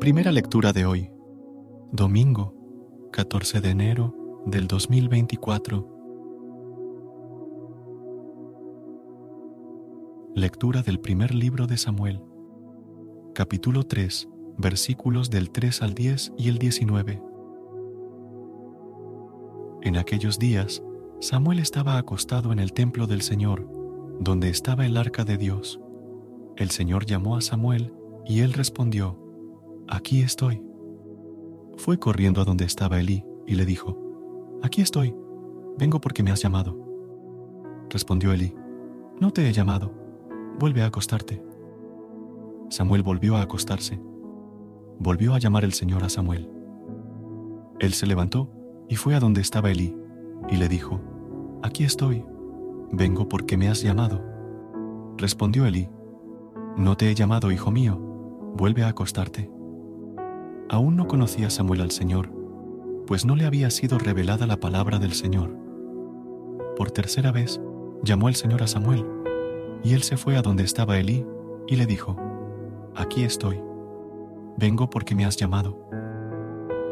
Primera lectura de hoy, domingo 14 de enero del 2024. Lectura del primer libro de Samuel, capítulo 3, versículos del 3 al 10 y el 19. En aquellos días, Samuel estaba acostado en el templo del Señor, donde estaba el arca de Dios. El Señor llamó a Samuel y él respondió, Aquí estoy. Fue corriendo a donde estaba Elí y le dijo, Aquí estoy, vengo porque me has llamado. Respondió Elí, No te he llamado, vuelve a acostarte. Samuel volvió a acostarse. Volvió a llamar el Señor a Samuel. Él se levantó y fue a donde estaba Elí y le dijo, Aquí estoy, vengo porque me has llamado. Respondió Elí, No te he llamado, hijo mío, vuelve a acostarte. Aún no conocía Samuel al Señor, pues no le había sido revelada la palabra del Señor. Por tercera vez llamó el Señor a Samuel, y él se fue a donde estaba Elí y le dijo, Aquí estoy, vengo porque me has llamado.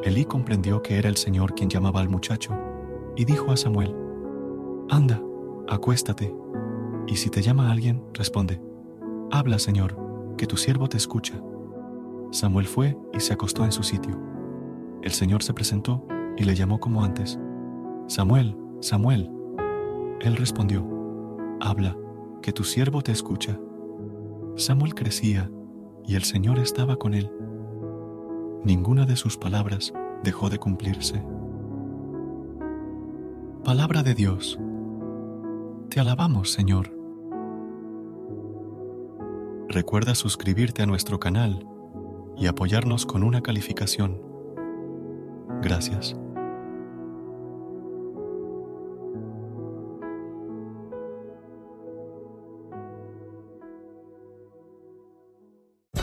Elí comprendió que era el Señor quien llamaba al muchacho, y dijo a Samuel, Anda, acuéstate, y si te llama alguien, responde, Habla, Señor, que tu siervo te escucha. Samuel fue y se acostó en su sitio. El Señor se presentó y le llamó como antes. Samuel, Samuel. Él respondió, Habla, que tu siervo te escucha. Samuel crecía y el Señor estaba con él. Ninguna de sus palabras dejó de cumplirse. Palabra de Dios. Te alabamos, Señor. Recuerda suscribirte a nuestro canal y apoyarnos con una calificación. Gracias.